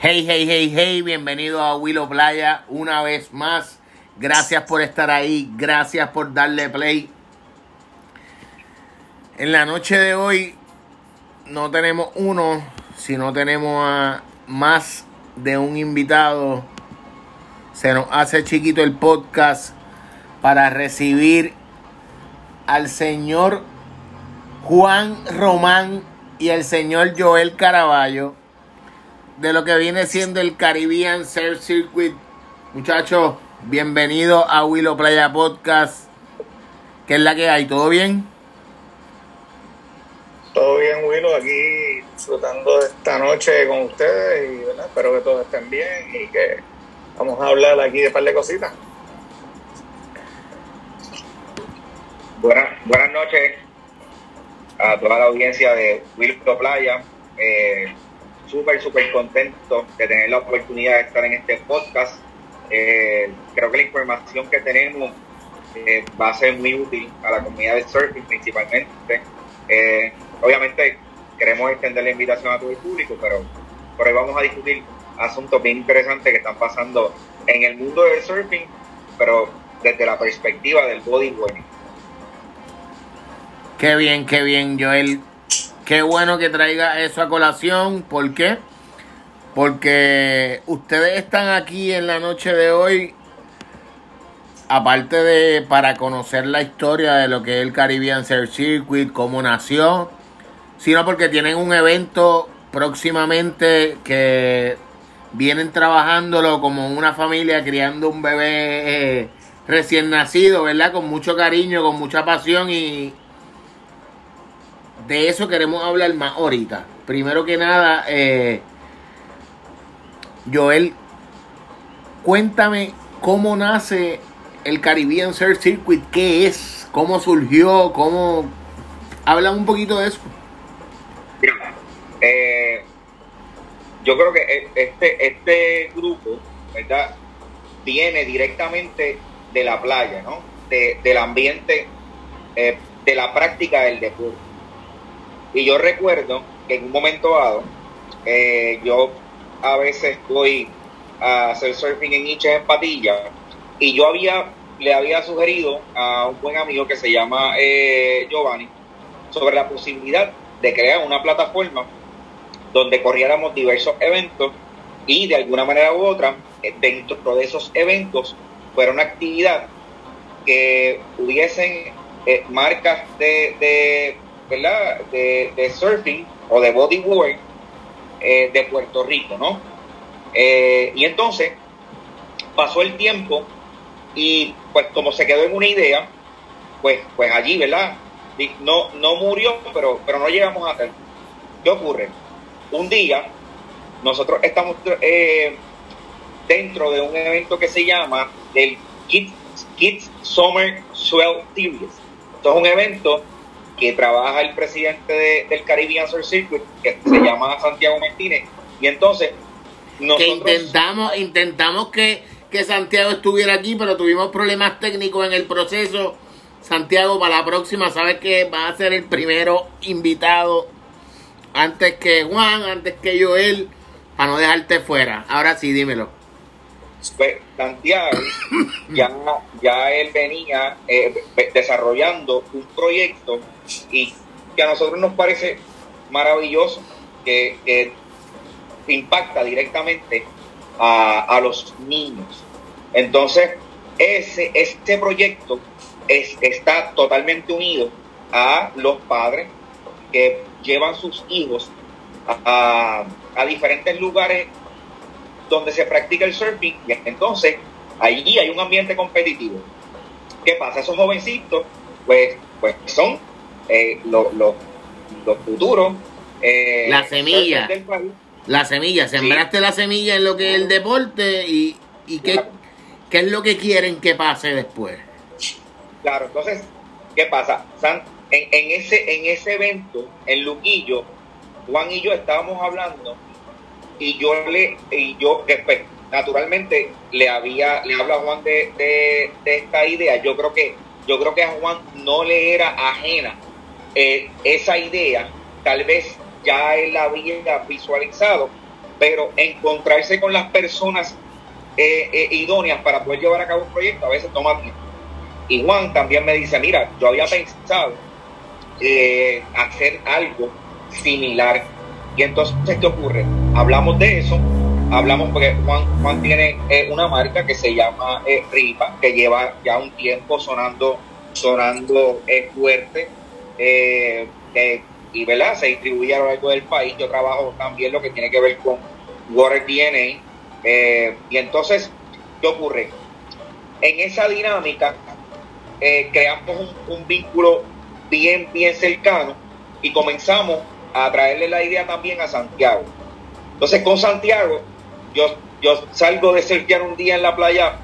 Hey, hey, hey, hey, bienvenido a Willow Playa una vez más. Gracias por estar ahí, gracias por darle play. En la noche de hoy no tenemos uno, sino tenemos a más de un invitado. Se nos hace chiquito el podcast para recibir al señor Juan Román y el señor Joel Caraballo de lo que viene siendo el Caribbean Surf Circuit. Muchachos, bienvenidos a Willow Playa Podcast. ¿Qué es la que hay? ¿Todo bien? Todo bien, Willow, aquí disfrutando de esta noche con ustedes y ¿verdad? espero que todos estén bien y que vamos a hablar aquí de un par de cositas. Buenas, buenas noches a toda la audiencia de Willow Playa. Eh, súper, súper contento de tener la oportunidad de estar en este podcast. Eh, creo que la información que tenemos eh, va a ser muy útil a la comunidad de surfing principalmente. Eh, obviamente queremos extender la invitación a todo el público, pero por hoy vamos a discutir asuntos bien interesantes que están pasando en el mundo del surfing, pero desde la perspectiva del bodyboarding. Qué bien, qué bien, Joel. Qué bueno que traiga eso a colación. ¿Por qué? Porque ustedes están aquí en la noche de hoy, aparte de para conocer la historia de lo que es el Caribbean Surf Circuit, cómo nació, sino porque tienen un evento próximamente que vienen trabajándolo como una familia criando un bebé eh, recién nacido, ¿verdad? Con mucho cariño, con mucha pasión y de eso queremos hablar más ahorita. Primero que nada, eh, Joel, cuéntame cómo nace el Caribbean Surf Circuit, qué es, cómo surgió, cómo... Habla un poquito de eso. Mira, eh, yo creo que este, este grupo, ¿verdad? Viene directamente de la playa, ¿no? De, del ambiente, eh, de la práctica del deporte. Y yo recuerdo que en un momento dado, eh, yo a veces voy a hacer surfing en Iches en Patilla, y yo había, le había sugerido a un buen amigo que se llama eh, Giovanni sobre la posibilidad de crear una plataforma donde corriéramos diversos eventos y de alguna manera u otra, eh, dentro de esos eventos, fuera una actividad que hubiesen marcas de ¿verdad? De, surfing o de bodyboard eh, de Puerto Rico, ¿no? Eh, y entonces pasó el tiempo y pues como se quedó en una idea, pues, pues allí, ¿verdad? No, no murió, pero, pero no llegamos a hacer. ¿Qué ocurre? Un día nosotros estamos eh, dentro de un evento que se llama el Kids, Kids Summer Swell Series. Esto es un evento que trabaja el presidente del Caribbean Surf Circuit, que se llama Santiago Martínez. Y entonces, nosotros... Que intentamos, intentamos que, que Santiago estuviera aquí, pero tuvimos problemas técnicos en el proceso. Santiago, para la próxima, sabes que va a ser el primero invitado antes que Juan, antes que Joel, para no dejarte fuera. Ahora sí, dímelo. Santiago, ya, ya él venía eh, desarrollando un proyecto y que a nosotros nos parece maravilloso, que, impacta directamente a, los niños. Entonces, ese, este proyecto es, está totalmente unido a los padres que llevan sus hijos a, a diferentes lugares donde se practica el surfing y entonces allí hay un ambiente competitivo. ¿Qué pasa? Esos jovencitos, pues, pues son eh, los, los, futuros. Eh, la semilla. La semilla, sembraste la semilla en lo que es el deporte y, y qué, qué es lo que quieren que pase después. Claro, entonces, ¿qué pasa? en, en, ese, en ese evento, en Luquillo, Juan y yo estábamos hablando y yo le, y yo después, naturalmente, le había, le hablo a Juan de, de, esta idea. Yo creo que, yo creo que a Juan no le era ajena eh, esa idea, tal vez ya él la había visualizado, pero encontrarse con las personas eh, eh, idóneas para poder llevar a cabo un proyecto a veces toma tiempo. Y Juan también me dice, mira, yo había pensado hacer algo similar. Y entonces, ¿qué ocurre? Hablamos de eso, hablamos porque Juan, Juan tiene una marca que se llama Ripa, que lleva ya un tiempo sonando, sonando fuerte. y ¿verdad? se distribuye a lo largo del país. Yo trabajo también lo que tiene que ver con Water DNA. y entonces, ¿qué ocurre? En esa dinámica, eh, creamos un, vínculo bien, bien cercano y comenzamos a traerle la idea también a Santiago. Entonces con Santiago, yo, yo salgo de surfear un día en la playa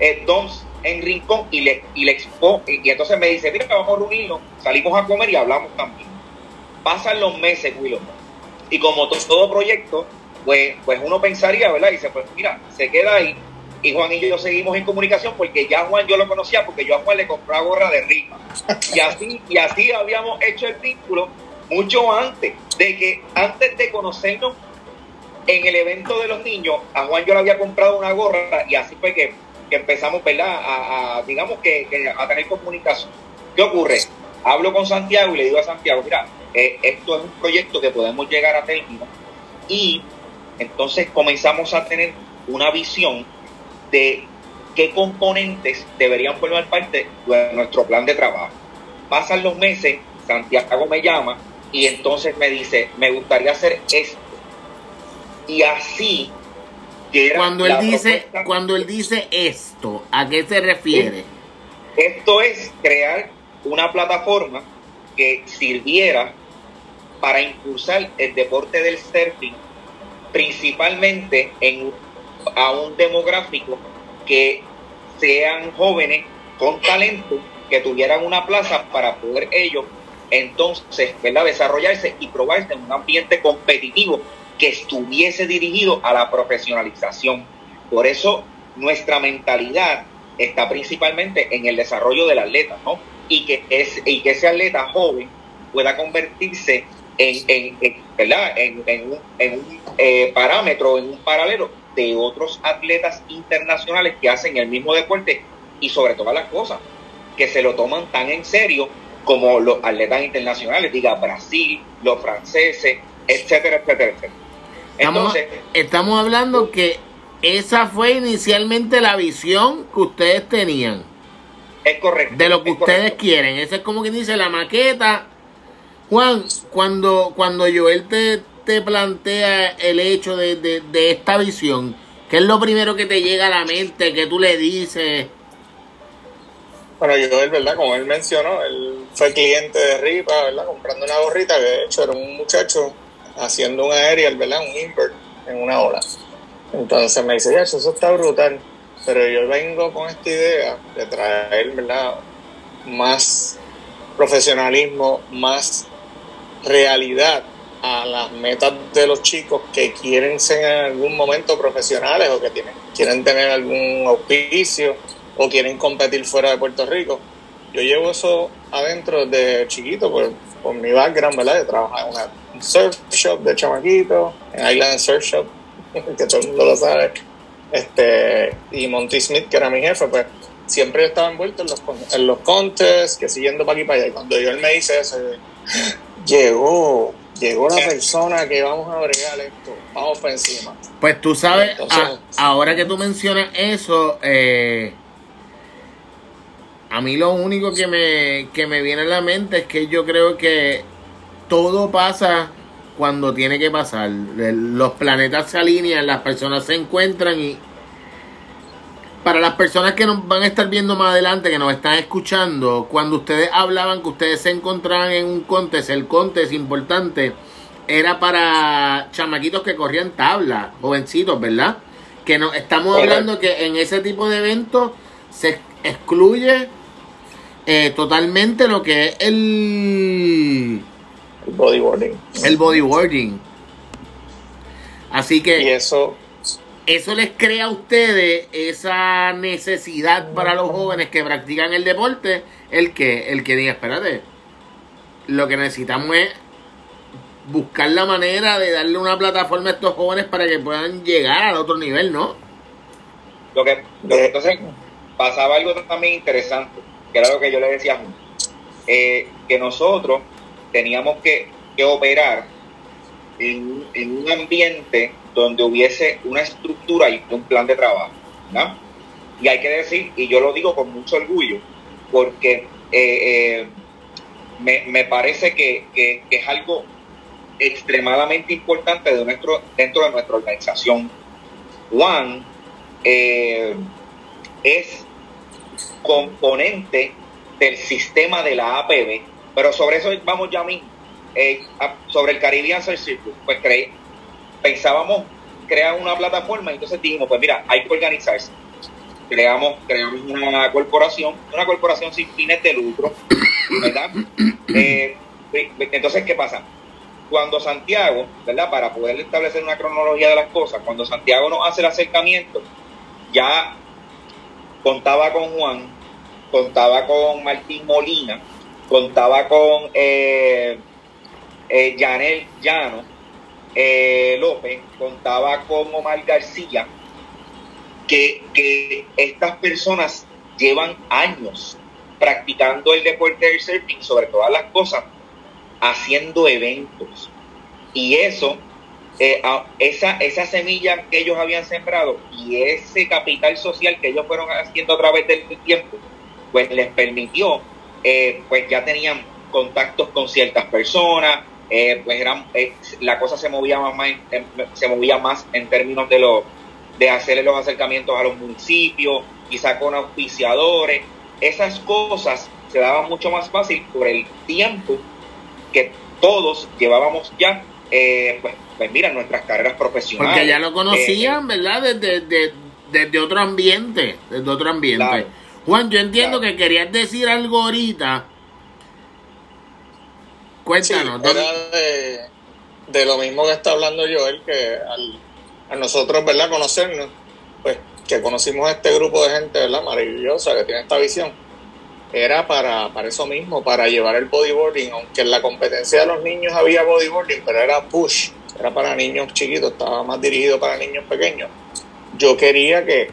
eh, Doms en Rincón y le, y le expo, y, entonces me dice, mira, vamos a reunirnos, salimos a comer y hablamos también. Pasan los meses, Willow, y como todo proyecto, pues, pues uno pensaría, ¿verdad? Y dice, pues mira, se queda ahí, y Juan y yo seguimos en comunicación porque ya Juan yo lo conocía porque yo a Juan le compraba gorra de rifa. Y así, y así habíamos hecho el vínculo mucho antes de que, antes de conocernos en el evento de los niños, a Juan yo le había comprado una gorra y así fue que, empezamos, ¿verdad? A, digamos que, a tener comunicación. ¿Qué ocurre? Hablo con Santiago y le digo a Santiago, mira, eh, esto es un proyecto que podemos llegar a término y entonces comenzamos a tener una visión de qué componentes deberían formar parte de nuestro plan de trabajo. Pasan los meses, Santiago me llama y entonces me dice, me gustaría hacer esto. Y así cuando él dice cuando él dice esto, ¿a qué se refiere? Esto es crear una plataforma que sirviera para impulsar el deporte del surfing, principalmente en a un demográfico que sean jóvenes con talento, que tuvieran una plaza para poder ellos entonces ¿verdad? desarrollarse y probarse en un ambiente competitivo que estuviese dirigido a la profesionalización. Por eso nuestra mentalidad está principalmente en el desarrollo del atleta, ¿no? Y que, es, y que ese atleta joven pueda convertirse en, en, un, en un eh, parámetro, en un paralelo de otros atletas internacionales que hacen el mismo deporte y sobre todas las cosas, que se lo toman tan en serio como los atletas internacionales, diga Brasil, los franceses, etcétera, etcétera, etcétera. Entonces, estamos, hablando que esa fue inicialmente la visión que ustedes tenían. Es correcto. De lo que ustedes quieren. Esa es como que dice la maqueta. Juan, cuando, cuando Joel te, te plantea el hecho de, de, esta visión? ¿Qué es lo primero que te llega a la mente, que tú le dices? Bueno, yo, él, ¿verdad? Como él mencionó, él fue cliente de Ripa, ¿verdad? Comprando una gorrita que de hecho era un muchacho haciendo un aerial, ¿verdad? Un invert en una ola. Entonces me dice, ya, eso está brutal. Pero yo vengo con esta idea de traer, ¿verdad? Más profesionalismo, más realidad a las metas de los chicos que quieren ser en algún momento profesionales o que tienen, quieren tener algún auspicio o quieren competir fuera de Puerto Rico. Yo llevo eso adentro de chiquito por, por mi background, ¿verdad? De trabajar en un surf shop de chamaquito, en Island Surf Shop, que todo el mundo lo sabe. Este, y Monty Smith, que era mi jefe, pues siempre estaba envuelto en los, en los contests, que siguiendo para aquí para allá. Y cuando yo él me dice eso, llegó llegó la persona que vamos a bregar esto, vamos por encima. Pues tú sabes, ahora que tú mencionas eso, eh, a mí lo único que me, que me viene a la mente es que yo creo que todo pasa cuando tiene que pasar. Los planetas se alinean, las personas se encuentran y para las personas que nos van a estar viendo más adelante, que nos están escuchando, cuando ustedes hablaban que ustedes se encontraban en un contest, el contest importante era para chamaquitos que corrían tabla, jovencitos, ¿verdad? Que no estamos hablando que en ese tipo de eventos se excluye eh, totalmente lo que es el, el bodyboarding. El bodyboarding. Así que y eso eso les crea a ustedes esa necesidad para los jóvenes que practican el deporte, el que, el que diga, espérate, lo que necesitamos es buscar la manera de darle una plataforma a estos jóvenes para que puedan llegar al otro nivel, ¿no? Lo que, entonces pasaba algo también interesante, que era lo que yo le decía a eh, que nosotros teníamos que, que operar en, en, un ambiente donde hubiese una estructura y un plan de trabajo. ¿no? Y hay que decir, y yo lo digo con mucho orgullo, porque eh, eh, me, me, parece que, que, es algo extremadamente importante dentro de nuestra organización. Juan eh, es componente del sistema de la APB, pero sobre eso vamos ya mismo. Eh, sobre el Caribbean Search Circus, pues creí, pensábamos crear una plataforma y entonces dijimos, pues mira, hay que organizarse. Creamos, creamos una corporación, una corporación sin fines de lucro, ¿verdad? Eh, entonces, ¿qué pasa? Cuando Santiago, ¿verdad? Para poder establecer una cronología de las cosas, cuando Santiago nos hace el acercamiento, ya contaba con Juan, contaba con Martín Molina, contaba con eh, eh, Janel Llano eh, López, contaba con Omar García, que, que estas personas llevan años practicando el deporte del surfing, sobre todas las cosas, haciendo eventos. Y eso eh, esa, esa semilla que ellos habían sembrado y ese capital social que ellos fueron haciendo a través del tiempo, pues les permitió, eh, pues ya tenían contactos con ciertas personas, eh, pues eran, la cosa se movía más, se movía más en términos de los de hacerle los acercamientos a los municipios, quizá con auspiciadores, esas cosas se daban mucho más fácil por el tiempo que todos llevábamos ya pues pues mira, nuestras carreras profesionales. Porque ya lo conocían, eh, ¿verdad? Desde, desde, otro ambiente, desde otro ambiente. Juan, yo entiendo que querías decir algo ahorita. Cuéntanos. de, de, lo mismo que está hablando Joel, que al, a nosotros, ¿verdad? Conocernos, pues que conocimos a este grupo de gente, ¿verdad? Maravillosa, que tiene esta visión era para, para eso mismo, para llevar el bodyboarding, aunque en la competencia de los niños había bodyboarding, pero era push, era para niños chiquitos, estaba más dirigido para niños pequeños. Yo quería que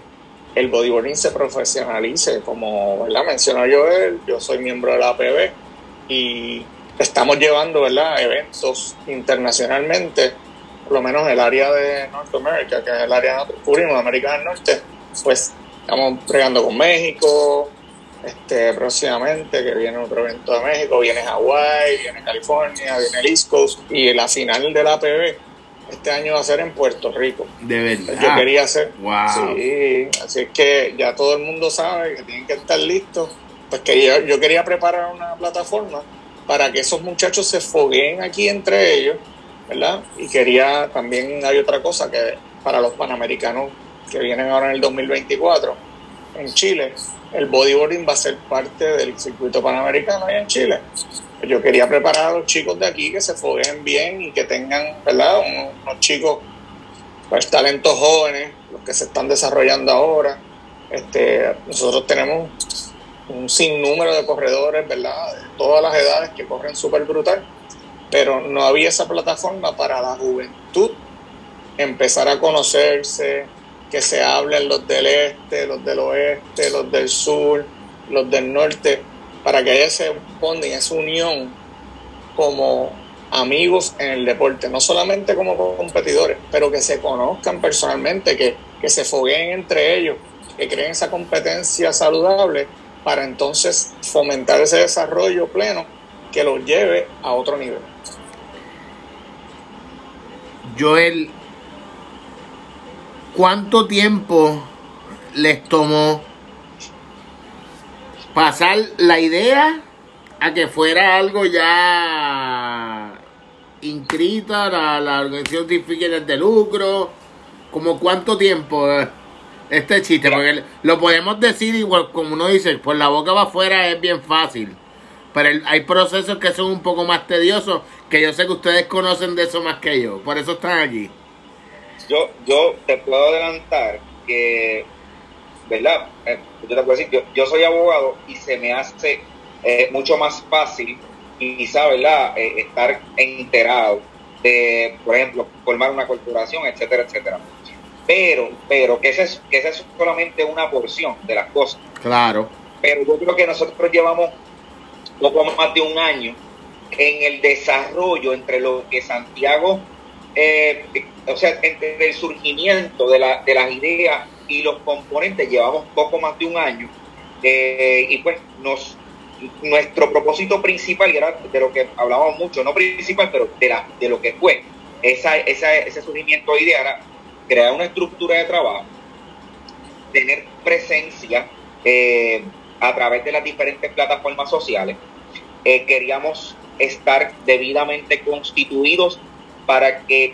el bodyboarding se profesionalice, como ¿verdad? mencionó Joel, yo soy miembro de la APB y estamos llevando ¿verdad? eventos internacionalmente, por lo menos en el área de Norteamérica, que es el área cubrimos, América del Norte, pues estamos pregando con México, este, próximamente, que viene otro evento de México, viene Hawái, viene California, viene el East Coast y la final de la APB este año va a ser en Puerto Rico. De verdad. Yo quería hacer. Sí, así es que ya todo el mundo sabe que tienen que estar listos. Pues que yo, yo quería preparar una plataforma para que esos muchachos se fogueen aquí entre ellos, ¿verdad? Y quería también, hay otra cosa que para los panamericanos que vienen ahora en el 2024 en Chile, el bodyboarding va a ser parte del circuito panamericano allá en Chile. Yo quería preparar a los chicos de aquí que se foguen bien y que tengan, ¿verdad? Unos, chicos, pues talentos jóvenes, los que se están desarrollando ahora. Este, nosotros tenemos un sinnúmero de corredores, ¿verdad? De todas las edades que corren súper brutal, pero no había esa plataforma para la juventud empezar a conocerse, que se hablen los del este, los del oeste, los del sur, los del norte, para que haya ese bonding, esa unión como amigos en el deporte, no solamente como competidores, pero que se conozcan personalmente, que, que se fogueen entre ellos, que creen esa competencia saludable para entonces fomentar ese desarrollo pleno que los lleve a otro nivel. Joel, ¿cuánto tiempo les tomó pasar la idea a que fuera algo ya inscrita la, la organización sin fines de lucro? ¿Como cuánto tiempo este chiste? Porque lo podemos decir igual, como uno dice, por la boca va afuera es bien fácil. Pero hay procesos que son un poco más tediosos, que yo sé que ustedes conocen de eso más que yo. Por eso están aquí yo, yo te puedo adelantar que, ¿verdad? Eh, yo te puedo decir, yo, soy abogado y se me hace eh, mucho más fácil, quizá, ¿verdad?, eh, estar enterado de, por ejemplo, formar una corporación, etcétera, etcétera. Pero, pero, que esa es, que esa es solamente una porción de las cosas. Claro. Pero yo creo que nosotros llevamos poco más de un año en el desarrollo entre lo que Santiago, eh, o sea, entre el surgimiento de, la, de las ideas y los componentes, llevamos poco más de un año. Eh, y pues nos nuestro propósito principal, era de lo que hablábamos mucho, no principal, pero de, la, de lo que fue esa, esa, ese surgimiento de idea, era crear una estructura de trabajo, tener presencia eh, a través de las diferentes plataformas sociales. Eh, queríamos estar debidamente constituidos para que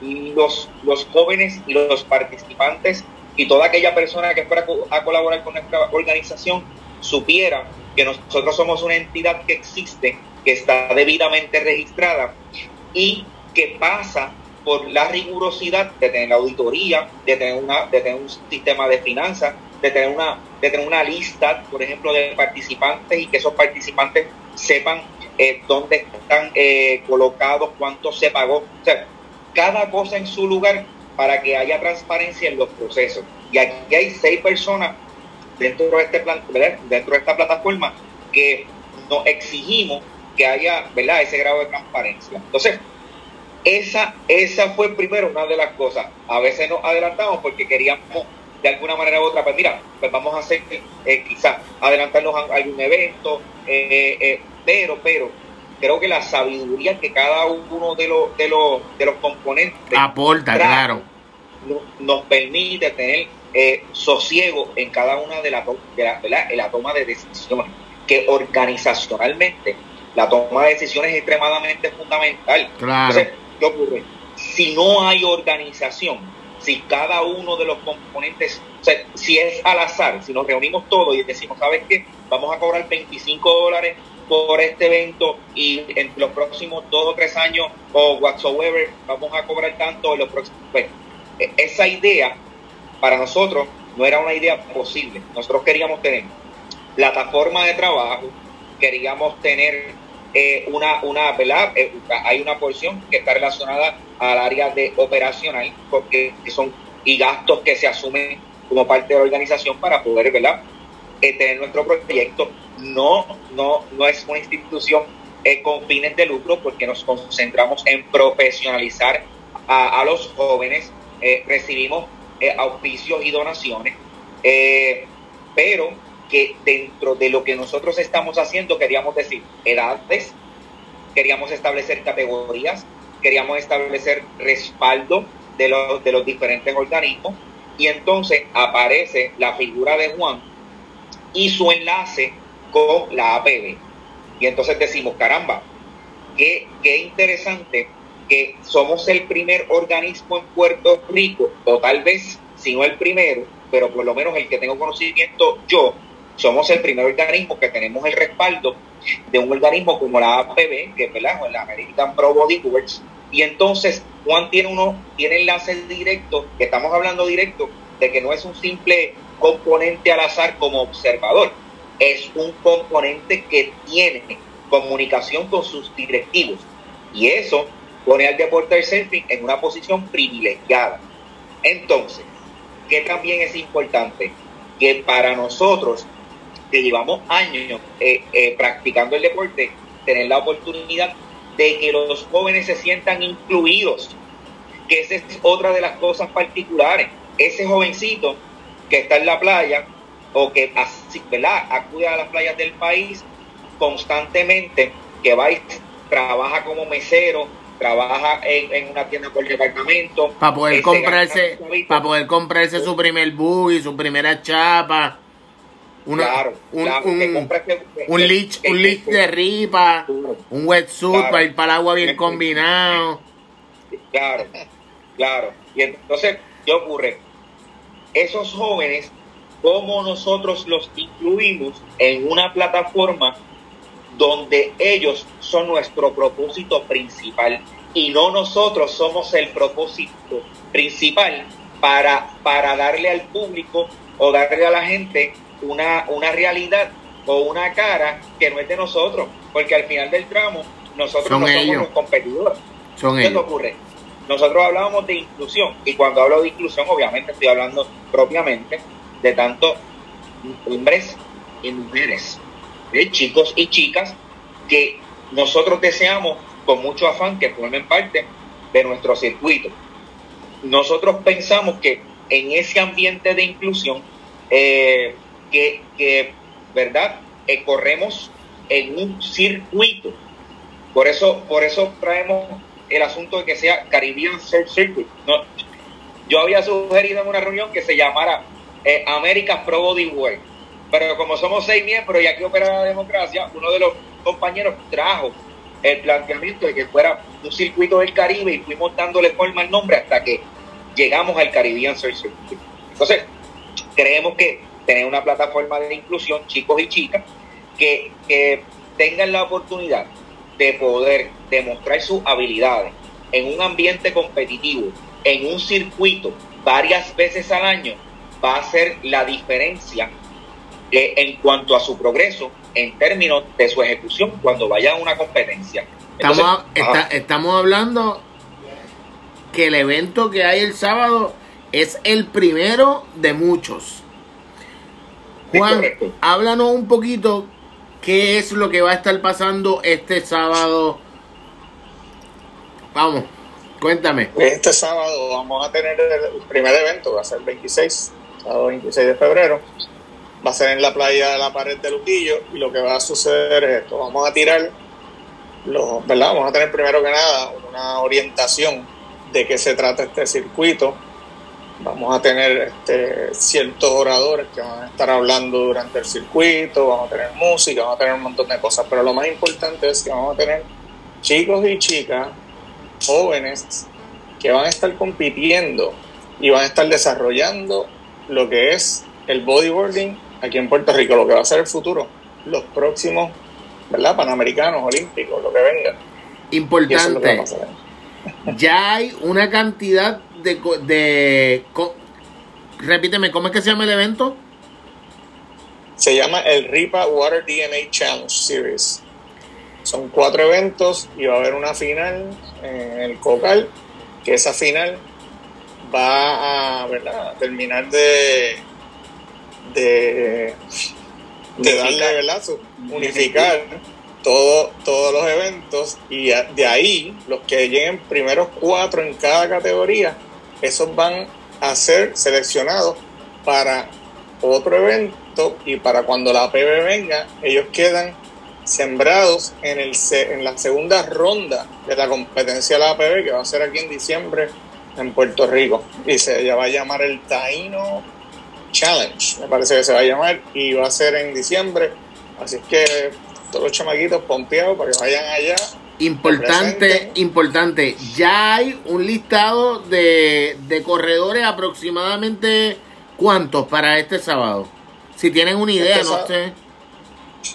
los, los jóvenes y los participantes y toda aquella persona que fuera a colaborar con nuestra organización supiera que nosotros somos una entidad que existe, que está debidamente registrada y que pasa por la rigurosidad de tener auditoría, de tener, una, de tener un sistema de finanzas, de tener, una, de tener una lista, por ejemplo, de participantes y que esos participantes sepan eh, dónde están eh, colocados, cuánto se pagó. O sea, cada cosa en su lugar para que haya transparencia en los procesos. Y aquí hay seis personas dentro de este plan, dentro de esta plataforma que nos exigimos que haya ¿verdad? ese grado de transparencia. Entonces, esa, esa fue primero una de las cosas. A veces nos adelantamos porque queríamos de alguna manera u otra, pues mira, pues vamos a hacer eh, quizás adelantarnos a algún evento, eh, eh, pero, pero creo que la sabiduría que cada uno de los de los de los componentes aporta, claro, nos permite tener eh, sosiego en cada una de las de la, la toma de decisiones, que organizacionalmente la toma de decisiones es extremadamente fundamental. Entonces, ¿qué ocurre? Si no hay organización, si cada uno de los componentes, o sea, si es al azar, si nos reunimos todos y decimos, ¿sabes qué? Vamos a cobrar 25 dólares por este evento y en los próximos dos o tres años o whatsoever vamos a cobrar tanto en los próximos. Pues, e, esa idea para nosotros no era una idea posible. Nosotros queríamos tener plataforma de trabajo, queríamos tener eh, una, una ¿verdad? Eh, hay una porción que está relacionada al área de operacional, porque son y gastos que se asumen como parte de la organización para poder ¿verdad? Eh, tener nuestro proyecto. No, no, no es una institución con fines de lucro porque nos concentramos en profesionalizar a, los jóvenes. recibimos eh, auspicios y donaciones, eh, pero que dentro de lo que nosotros estamos haciendo queríamos decir edades, queríamos establecer categorías, queríamos establecer respaldo de los, de los diferentes organismos y entonces aparece la figura de Juan y su enlace con la APB. Y entonces decimos, caramba, qué, qué interesante que somos el primer organismo en Puerto Rico, o tal vez, si no el primero, pero por lo menos el que tengo conocimiento yo, somos el primer organismo que tenemos el respaldo de un organismo como la APB, que es ¿verdad? la American Pro Body Boards, y entonces Juan tiene uno, tiene enlace directo, que estamos hablando directo, de que no es un simple componente al azar como observador, es un componente que tiene comunicación con sus directivos. Y eso pone al deporte del surfing en una posición privilegiada. Entonces, ¿qué también es importante? Que para nosotros, que llevamos años eh, eh, practicando el deporte, tener la oportunidad de que los jóvenes se sientan incluidos, que esa es otra de las cosas particulares. Ese jovencito que está en la playa o que ¿verdad? acude a las playas del país constantemente, que va y trabaja como mesero, trabaja en, una tienda por departamento. Para poder comprarse, para poder comprarse su primer buggy, su primera chapa. claro, un, un, un, lich, un de ripa, un wetsuit para ir para el agua bien combinado. Claro, claro. Y entonces, ¿qué ocurre? Esos jóvenes, ¿cómo nosotros los incluimos en una plataforma donde ellos son nuestro propósito principal y no nosotros somos el propósito principal para, para darle al público o darle a la gente una, una realidad o una cara que no es de nosotros, porque al final del tramo nosotros no somos los competidores. Son ¿Qué ellos. ocurre? Nosotros hablábamos de inclusión y cuando hablo de inclusión obviamente estoy hablando propiamente de tanto hombres y mujeres, de chicos y chicas que nosotros deseamos con mucho afán que formen parte de nuestro circuito. Nosotros pensamos que en ese ambiente de inclusión, eh, que, que, ¿verdad? Eh, corremos en un circuito. Por eso, por eso traemos el asunto de que sea Caribbean Surf Circuit. No, yo había sugerido en una reunión que se llamara eh, America's Pro Body Work. Pero como somos seis miembros y aquí opera la democracia, uno de los compañeros trajo el planteamiento de que fuera un circuito del Caribe y fuimos dándole forma al nombre hasta que llegamos al Caribbean Surf Circuit. Entonces, creemos que tener una plataforma de inclusión, chicos y chicas, que, que tengan la oportunidad de poder demostrar sus habilidades en un ambiente competitivo, en un circuito varias veces al año, va a ser la diferencia eh, en cuanto a su progreso en términos de su ejecución cuando vaya a una competencia. Estamos, Entonces, está- ajá, estamos hablando que el evento que hay el sábado es el primero de muchos. Juan, háblanos un poquito qué es lo que va a estar pasando este sábado. Vamos, cuéntame. Este sábado vamos a tener el primer evento, va a ser el 26, sábado 26 de febrero. Va a ser en la playa de la pared de Luquillo y lo que va a suceder es esto, vamos a tirar los, ¿verdad? Vamos a tener primero que nada una orientación de qué se trata este circuito. Vamos a tener este, ciertos oradores que van a estar hablando durante el circuito, vamos a tener música, vamos a tener un montón de cosas, pero lo más importante es que vamos a tener chicos y chicas jóvenes que van a estar compitiendo y van a estar desarrollando lo que es el bodyboarding aquí en Puerto Rico, lo que va a ser el futuro, los próximos, ¿verdad? Panamericanos, olímpicos, lo que venga. Es que Importante, ya hay una cantidad de... de co- repíteme, ¿cómo es que se llama el evento? Se llama el RIPA Water DNA Challenge Series. Son cuatro eventos y va a haber una final en el Cocal, que esa final va a, terminar de, de, de darle, ¿verdad? Su- unificar. todo, todos los eventos y de ahí los que lleguen primeros cuatro en cada categoría, esos van a ser seleccionados para otro evento y para cuando la PB venga, ellos quedan sembrados en, el, en la segunda ronda de la competencia de la APB que va a ser aquí en diciembre en Puerto Rico y se ya va a llamar el Taino Challenge, me parece que se va a llamar y va a ser en diciembre, así es que todos los chamaquitos pompeados para que vayan allá Importante, importante. Ya hay un listado de, de corredores aproximadamente cuántos para este sábado. Si tienen una idea, Este no sé.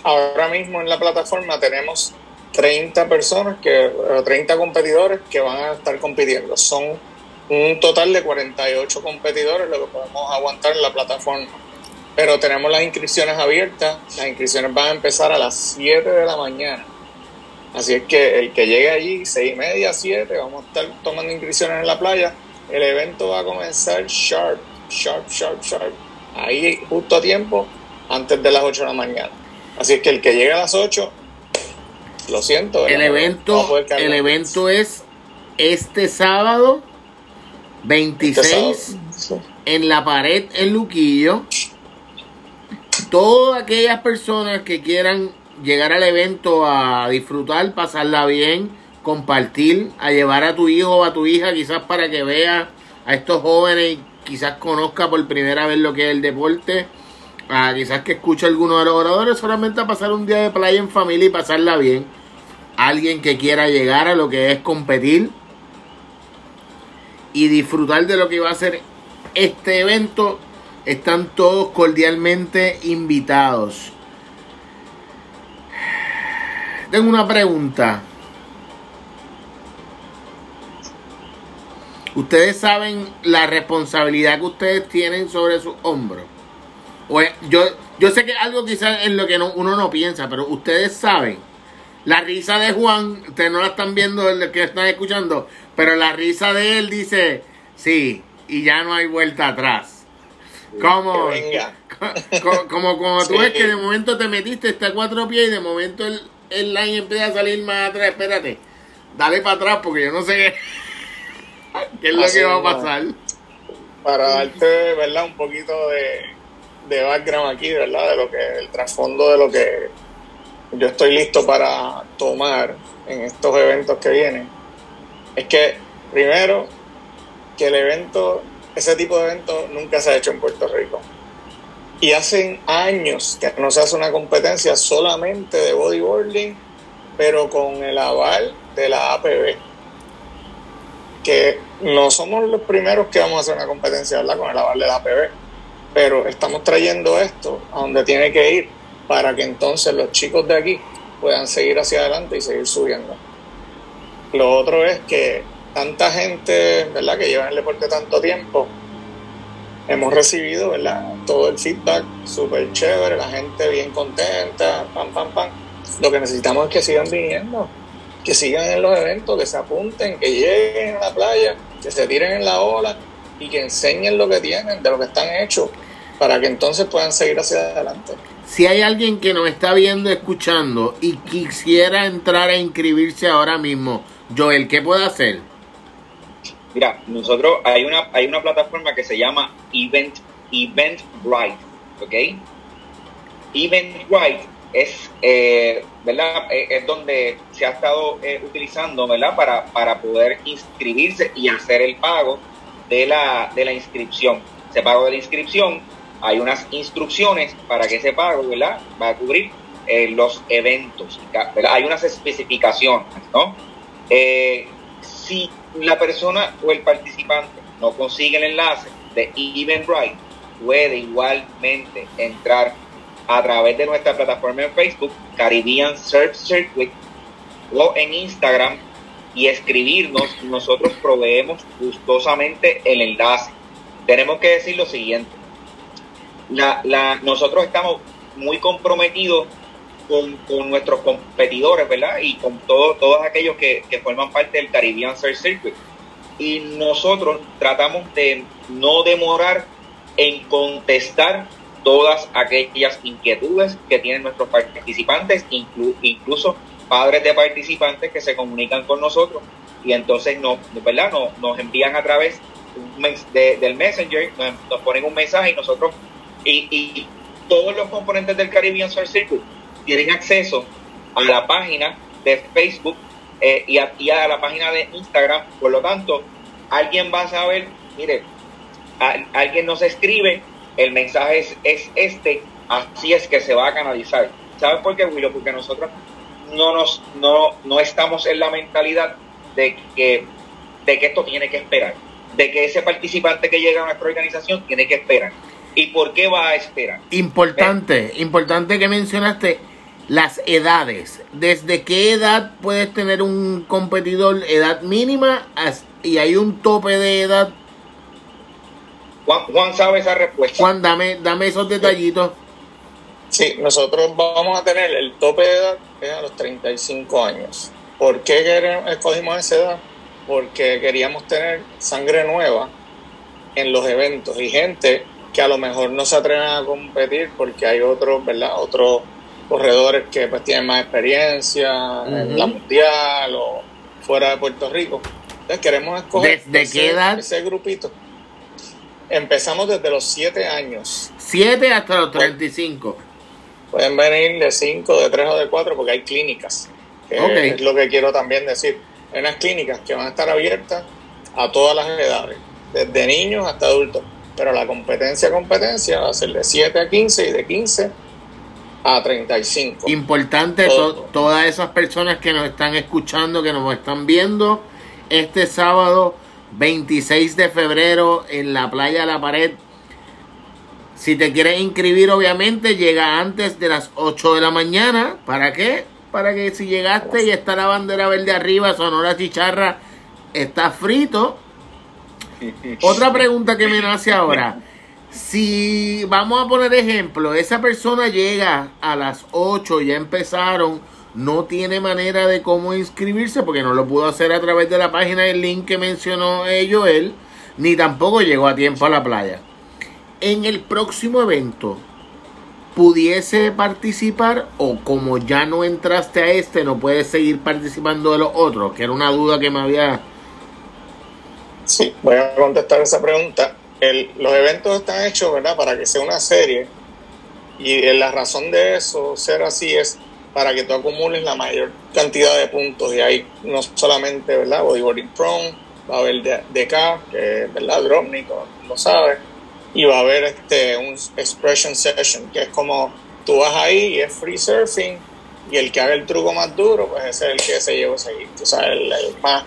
Ahora mismo en la plataforma tenemos 30 personas, que, eh, 30 competidores que van a estar compitiendo. Son un total de 48 competidores lo que podemos aguantar en la plataforma. Pero tenemos las inscripciones abiertas. Las inscripciones van a empezar a las 7 de la mañana. Así es que el que llegue allí, 6 y media, 7, vamos a estar tomando inscripciones en la playa. El evento va a comenzar sharp, sharp, sharp, sharp. Ahí justo a tiempo, antes de las 8 de la mañana. Así es que el que llegue a las 8, lo siento. El evento, el evento es este sábado 26 sábado. en la pared en Luquillo. Todas aquellas personas que quieran llegar al evento a disfrutar, pasarla bien, compartir, a llevar a tu hijo o a tu hija quizás para que vea a estos jóvenes y quizás conozca por primera vez lo que es el deporte, a quizás que escuche a alguno de los oradores, solamente a pasar un día de playa en familia y pasarla bien. Alguien que quiera llegar a lo que es competir y disfrutar de lo que va a ser este evento, están todos cordialmente invitados. Tengo una pregunta. ¿Ustedes saben la responsabilidad que ustedes tienen sobre sus hombros? O yo, yo sé que algo quizás en lo que no- uno no piensa, pero ustedes saben La risa de Juan, ustedes no la están viendo, el que están escuchando, pero la risa de él dice, sí, y ya no hay vuelta atrás. Como, Que venga. co- como cuando tú Sí. ves que de momento te metiste, está a cuatro pies y de momento el, el line empieza a salir más atrás. Espérate, dale para atrás porque yo no sé qué, qué es lo Así que va a pasar. para darte, ¿verdad? Un poquito de, de background aquí, ¿verdad? De lo que, el trasfondo de lo que yo estoy listo para tomar en estos eventos que vienen. Es que, primero, que el evento, ese tipo de evento nunca se ha hecho en Puerto Rico. Y hacen años que no se hace una competencia solamente de bodyboarding, pero con el aval de la APB que no somos los primeros que vamos a hacer una competencia ¿verdad? con el aval de la APB, pero estamos trayendo esto a donde tiene que ir para que entonces los chicos de aquí puedan seguir hacia adelante y seguir subiendo. Lo otro es que tanta gente ¿verdad? que lleva el deporte tanto tiempo, hemos recibido ¿verdad? todo el feedback súper chévere, la gente bien contenta, pam, pam, pam. Lo que necesitamos es que sigan viniendo que sigan en los eventos, que se apunten, que lleguen a la playa, que se tiren en la ola y que enseñen lo que tienen, de lo que están hechos, para que entonces puedan seguir hacia adelante. Si hay alguien que nos está viendo, escuchando y quisiera entrar a inscribirse ahora mismo, Joel, ¿qué puede hacer? Mira, nosotros hay una hay una plataforma que se llama Event Eventbrite, ¿ok? Eventbrite es, eh, ¿verdad? Eh, es donde se ha estado eh, utilizando, ¿verdad? Para, para poder inscribirse y hacer el pago de la, de la inscripción. Ese pago de la inscripción, hay unas instrucciones para que ese pago, ¿verdad? Va a cubrir eh, los eventos, ¿verdad? Hay unas especificaciones, ¿no? Eh, si la persona o el participante no consigue el enlace de Eventbrite, puede igualmente entrar a través de nuestra plataforma en Facebook, Caribbean Surf Circuit, o en Instagram y escribirnos. Nosotros proveemos gustosamente el enlace. Tenemos que decir lo siguiente. Nosotros estamos muy comprometidos con, con, nuestros competidores, ¿verdad? Y con todo, todos aquellos que, que forman parte del Caribbean Surf Circuit. Y nosotros tratamos de no demorar en contestar todas aquellas inquietudes que tienen nuestros participantes, inclu incluso padres de participantes que se comunican con nosotros y entonces nos, ¿verdad? nos, nos envían a través de, del Messenger, nos, nos, ponen un mensaje y nosotros, y, y todos los componentes del Caribbean Surf Circuit tienen acceso a la página de Facebook eh, y, a, y, a, la página de Instagram. Por lo tanto, alguien va a saber, mire, a, alguien nos escribe, el mensaje es, es, este, así es que se va a canalizar. ¿Sabes por qué, Willow? Porque nosotros no, nos, no, no estamos en la mentalidad de que, de que esto tiene que esperar, de que ese participante que llega a nuestra organización tiene que esperar. ¿Y por qué va a esperar? Importante, importante que mencionaste las edades. ¿Desde qué edad puedes tener un competidor? ¿Edad mínima? ¿Y hay un tope de edad? Juan, Juan sabe esa respuesta. Juan, dame, dame esos detallitos. Sí, nosotros vamos a tener el tope de edad es a los 35 años. ¿Por qué escogimos esa edad? Porque queríamos tener sangre nueva en los eventos y gente que a lo mejor no se atreven a competir porque hay otros, ¿verdad? Otros corredores que pues tienen más experiencia uh -huh. en la mundial o fuera de Puerto Rico. Entonces queremos escoger ¿Desde ese, qué edad? ese grupito. Empezamos desde los 7 años. 7 hasta los 35. Pueden venir de 5, de 3 o de 4 porque hay clínicas. Que okay. Es lo que quiero también decir. Hay unas clínicas que van a estar abiertas a todas las edades, desde niños hasta adultos. Pero la competencia, competencia va a ser de 7 a 15 y de 15 a 35. Importante, to todas esas personas que nos están escuchando, que nos están viendo, este sábado 26 de febrero en la playa La Pared. Si te quieres inscribir, obviamente llega antes de las 8 de la mañana. ¿Para qué? Para que si llegaste y está la bandera verde arriba, Sonora Chicharra, está frito. Otra pregunta que me nace ahora. Si vamos a poner ejemplo, esa persona llega a las 8, ya empezaron, no tiene manera de cómo inscribirse porque no lo pudo hacer a través de la página del link que mencionó él, ni tampoco llegó a tiempo a la playa. En el próximo evento, pudiese participar o como ya no entraste a este, no puedes seguir participando de los otros, que era una duda que me había... Sí, voy a contestar esa pregunta. El, los eventos están hechos, ¿verdad? Para que sea una serie. Y la razón de eso, ser así, es para que tú acumules la mayor cantidad de puntos. Y ahí no solamente, ¿verdad? Bodyboarding Prone, va a haber DK, que ¿verdad? Dropnik, lo sabes y va a haber este, un expression session, que es como tú vas ahí y es free surfing y el que haga el truco más duro, pues ese es el que se lleva seguir. O sea, el, más.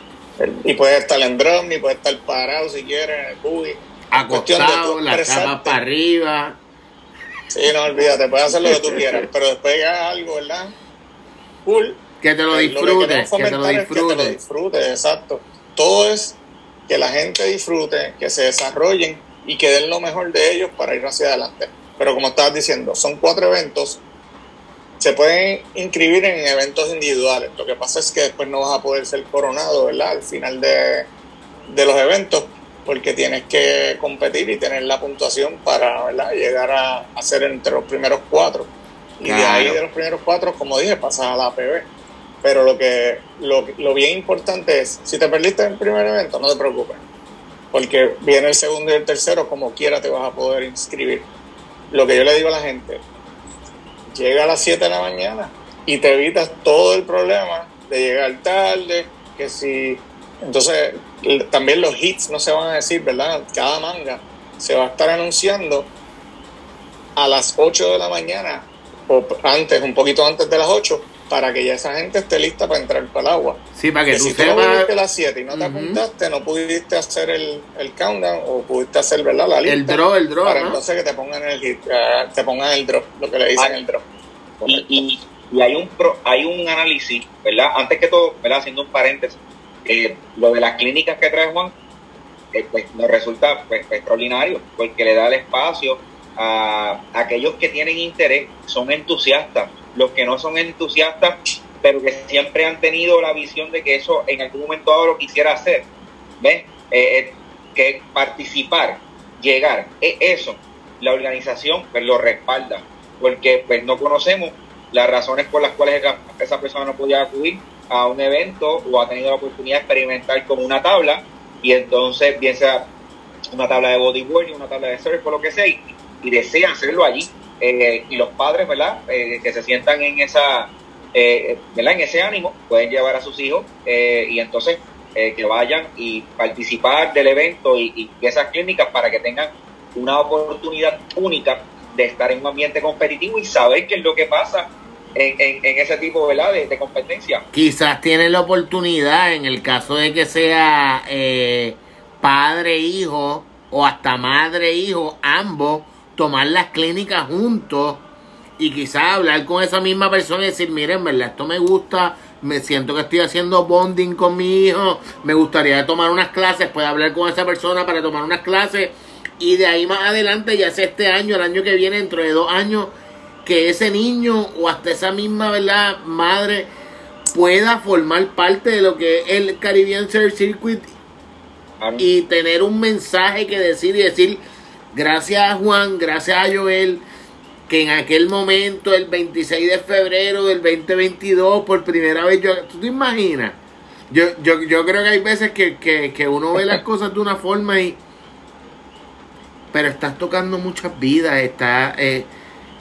y puede estar en y puede estar parado si quieres, en el booty. Acostado, la cama para arriba. Sí, no olvídate, puedes hacer lo que tú quieras, pero después que hagas algo, ¿verdad? Cool. Que te lo disfrutes, que, que, te lo disfrutes. Que te lo disfrutes, exacto. Todo es que la gente disfrute, que se desarrollen y que den lo mejor de ellos para ir hacia adelante. Pero como estabas diciendo, son cuatro eventos. Se pueden inscribir en eventos individuales. Lo que pasa es que después no vas a poder ser coronado, ¿verdad? Al final de, los eventos, porque tienes que competir y tener la puntuación para ¿verdad? llegar a, ser entre los primeros cuatro. Y de ahí de los primeros cuatro, como dije, pasas a la APB. Pero lo que lo, lo bien importante es, si te perdiste en el primer evento, no te preocupes porque viene el segundo y el tercero, como quiera te vas a poder inscribir. Lo que yo le digo a la gente, llega a las 7 de la mañana y te evitas todo el problema de llegar tarde, que si... Entonces, también los hits no se van a decir, ¿verdad? Cada manga se va a estar anunciando a las 8 de la mañana, o antes, un poquito antes de las 8, para que ya esa gente esté lista para entrar para el agua. Sí, para que, tú si tú no viniste a las 7 y no te apuntaste, no pudiste hacer el, el, countdown o pudiste hacer ¿verdad? la lista. El draw, el draw. Para entonces que te pongan el hit, uh, te pongan el draw, lo que le dicen el draw. Y, y, y, hay un pro, hay un análisis, ¿verdad? Antes que todo, ¿verdad? Haciendo un paréntesis, eh, lo de las clínicas que trae Juan, eh, pues nos resulta pues, extraordinario, porque le da el espacio a aquellos que tienen interés, son entusiastas los que no son entusiastas, pero que siempre han tenido la visión de que eso en algún momento lo quisiera hacer. ¿Ves? Eh, eh, que participar, llegar, e, eso, la organización pues, lo respalda, porque pues no conocemos las razones por las cuales esa persona no podía acudir a un evento o ha tenido la oportunidad de experimentar con una tabla y entonces bien sea una tabla de bodyboarding, una tabla de surf o lo que sea y, y desea hacerlo allí eh, y los padres, ¿verdad? Eh, que se sientan en esa, eh, ¿verdad? En ese ánimo, pueden llevar a sus hijos y entonces que vayan y participar del evento y, esas clínicas para que tengan una oportunidad única de estar en un ambiente competitivo y saber qué es lo que pasa en, en, ese tipo ¿verdad? De, competencia. Quizás tienen la oportunidad en el caso de que sea padre, hijo o hasta madre, hijo, ambos tomar las clínicas juntos y quizás hablar con esa misma persona y decir, miren, verdad, esto me gusta, me siento que estoy haciendo bonding con mi hijo, me gustaría tomar unas clases, puede hablar con esa persona para tomar unas clases y de ahí más adelante, ya sea este año, el año que viene, dentro de dos años, que ese niño o hasta esa misma, ¿verdad?, madre pueda formar parte de lo que es el Caribbean Surf Circuit y tener un mensaje que decir y decir, Gracias a Juan, gracias a Joel, que en aquel momento, el 26 de febrero del 2022, por primera vez, yo, ¿tú te imaginas? Yo, yo, yo creo que hay veces que, que, uno ve las cosas de una forma y... Pero estás tocando muchas vidas, estás, eh,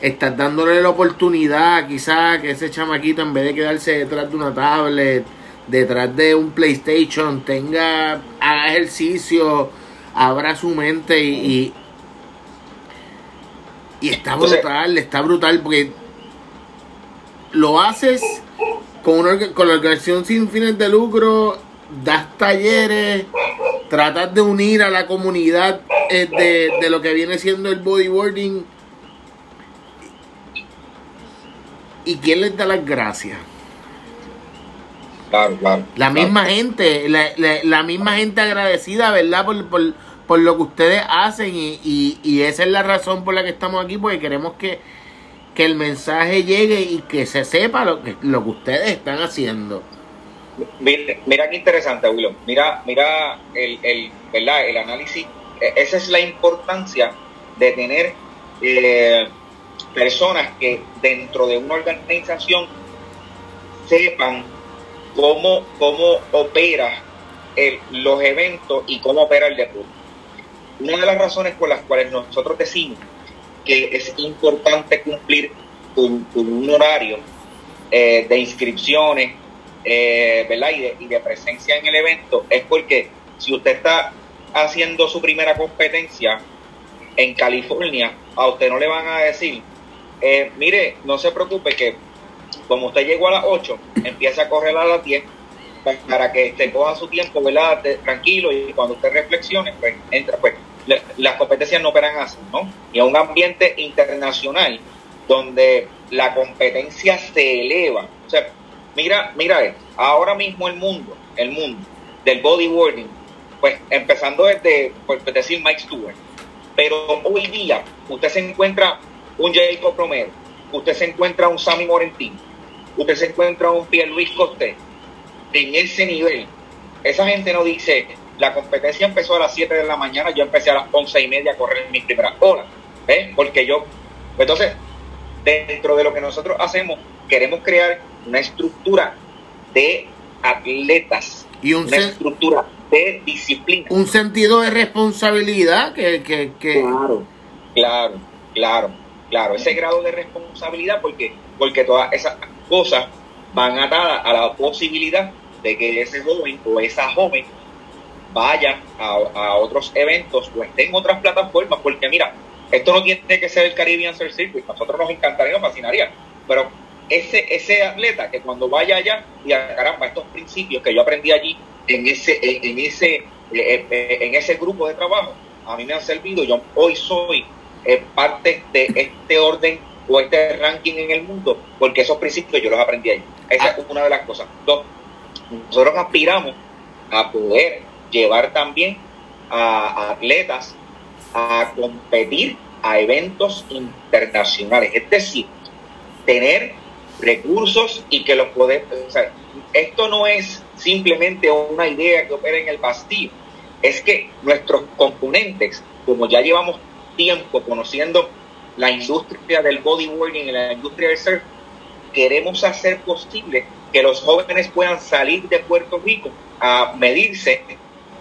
estás dándole la oportunidad quizás que ese chamaquito en vez de quedarse detrás de una tablet, detrás de un PlayStation, tenga, haga ejercicio, abra su mente y y está brutal, está brutal porque lo haces con, una, con la organización sin fines de lucro, das talleres, tratas de unir a la comunidad eh, de, de, lo que viene siendo el bodyboarding. ¿Y quién les da las gracias? Claro, claro, la misma gente, la, la, misma gente agradecida, ¿verdad? Por, por, por lo que ustedes hacen y, y, esa es la razón por la que estamos aquí, porque queremos que, que el mensaje llegue y que se sepa lo que, lo que ustedes están haciendo. Mira, mira qué interesante, Willow. Mira, mira el, el, ¿verdad? el análisis. E, esa es la importancia de tener eh, personas que dentro de una organización sepan cómo, cómo opera los eventos y cómo opera el deporte. Una de las razones por las cuales nosotros decimos que es importante cumplir con, un horario eh, de inscripciones eh, y, de, presencia en el evento es porque si usted está haciendo su primera competencia en California, a usted no le van a decir, eh, mire, no se preocupe que como usted llegó a las 8, empieza a correr a las 10 para que te coja su tiempo, ¿verdad? tranquilo y cuando usted reflexione, pues entra, pues las competencias no operan así, ¿no? Y a un ambiente internacional donde la competencia se eleva. O sea, mira, mira esto, ahora mismo el mundo, el mundo del bodyboarding, pues empezando desde, por decir Mike Stewart, pero hoy día usted se encuentra un Jacob Romero, usted se encuentra un Sammy Morentino, usted se encuentra un Pierre Luis Costé, en ese nivel, esa gente no dice, la competencia empezó a las 7 de la mañana, yo empecé a las 11 y media a correr mi primera hora, ¿ves? Porque yo, entonces, dentro de lo que nosotros hacemos, queremos crear una estructura de atletas, y una estructura de disciplina. Un sentido de responsabilidad que, que, que... Claro, claro, claro, claro, ese grado de responsabilidad porque, porque todas esas cosas van atadas a la posibilidad de que ese joven o esa joven vaya a, otros eventos o esté en otras plataformas, porque mira, esto no tiene que ser el Caribbean Surf Circuit, nosotros nos encantaría, nos fascinaría, pero ese, ese atleta que cuando vaya allá y a caramba, estos principios que yo aprendí allí en ese, en, ese, eh, eh, en ese grupo de trabajo, a mí me han servido, yo hoy soy eh, parte de este orden o este ranking en el mundo, porque esos principios yo los aprendí ahí. Esa es una de las cosas. Dos, nosotros aspiramos a poder llevar también a, atletas a competir a eventos internacionales, es decir, tener recursos y que los podemos... esto no es simplemente una idea que opera en el bastillo, es que nuestros componentes, como ya llevamos tiempo conociendo la industria del bodyboarding y la industria del surf, queremos hacer posible que los jóvenes puedan salir de Puerto Rico a medirse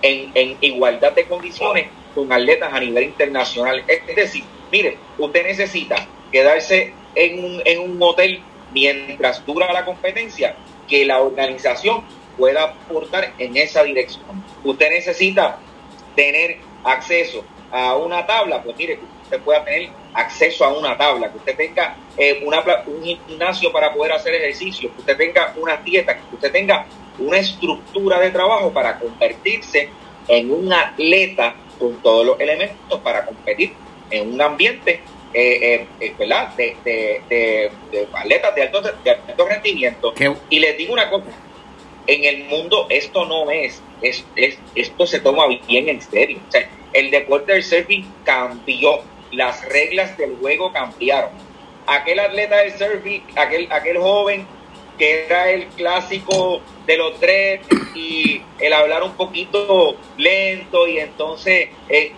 en, igualdad de condiciones con atletas a nivel internacional. Es decir, mire, usted necesita quedarse en un, hotel mientras dura la competencia, que la organización pueda aportar en esa dirección. Usted necesita tener acceso a una tabla, pues mire, usted pueda tener acceso a una tabla, que usted tenga eh, una, un gimnasio para poder hacer ejercicio, que usted tenga una dieta, que usted tenga una estructura de trabajo para convertirse en un atleta con todos los elementos para competir en un ambiente eh, eh, ¿verdad? De, de, de, atletas de alto, de alto rendimiento. Y les digo una cosa, en el mundo esto no es, es, es, esto se toma bien en serio. O sea, el deporte del surfing cambió, las reglas del juego cambiaron. Aquel atleta del surfing, aquel, aquel joven que era el clásico de los tres y el hablar un poquito lento y entonces eh,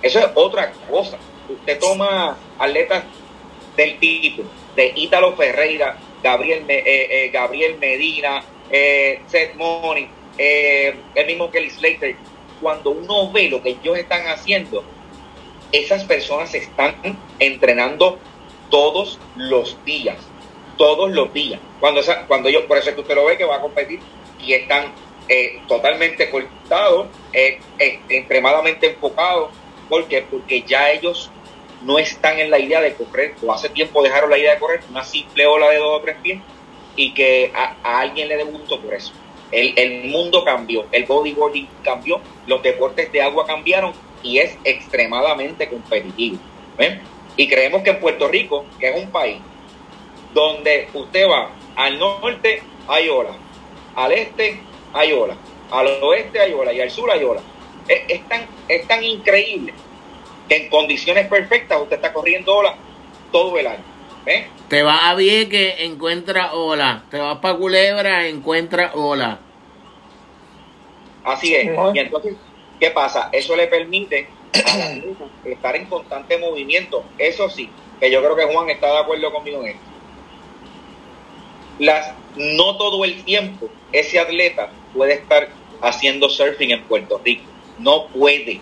eso es otra cosa. Usted toma atletas del tipo de Ítalo Ferreira, Gabriel, eh, eh, Gabriel Medina, Seth Money, el mismo Kelly Slater. Cuando uno ve lo que ellos están haciendo, esas personas están entrenando todos los días todos los días. Cuando, cuando ellos, por eso es que usted lo ve que va a competir y están eh, totalmente cortados, eh, eh, extremadamente enfocados. ¿Por Porque ya ellos no están en la idea de correr, o hace tiempo dejaron la idea de correr una simple ola de dos o tres pies y que a, alguien le dé gusto por eso. El, el, mundo cambió, el bodyboarding cambió, los deportes de agua cambiaron y es extremadamente competitivo. Y creemos que en Puerto Rico, que es un país donde usted va al norte hay ola, al este hay ola, al oeste hay ola y al sur hay ola. Es, tan, es tan increíble que en condiciones perfectas usted está corriendo ola todo el año. ¿Ves? Te vas a Vieques, encuentra ola. Te vas para Culebra, encuentra ola. Así es. Y entonces, ¿qué pasa? Eso le permite a la atleta estar en constante movimiento. Eso sí, que yo creo que Juan está de acuerdo conmigo en esto. Las, no todo el tiempo ese atleta puede estar haciendo surfing en Puerto Rico. No puede.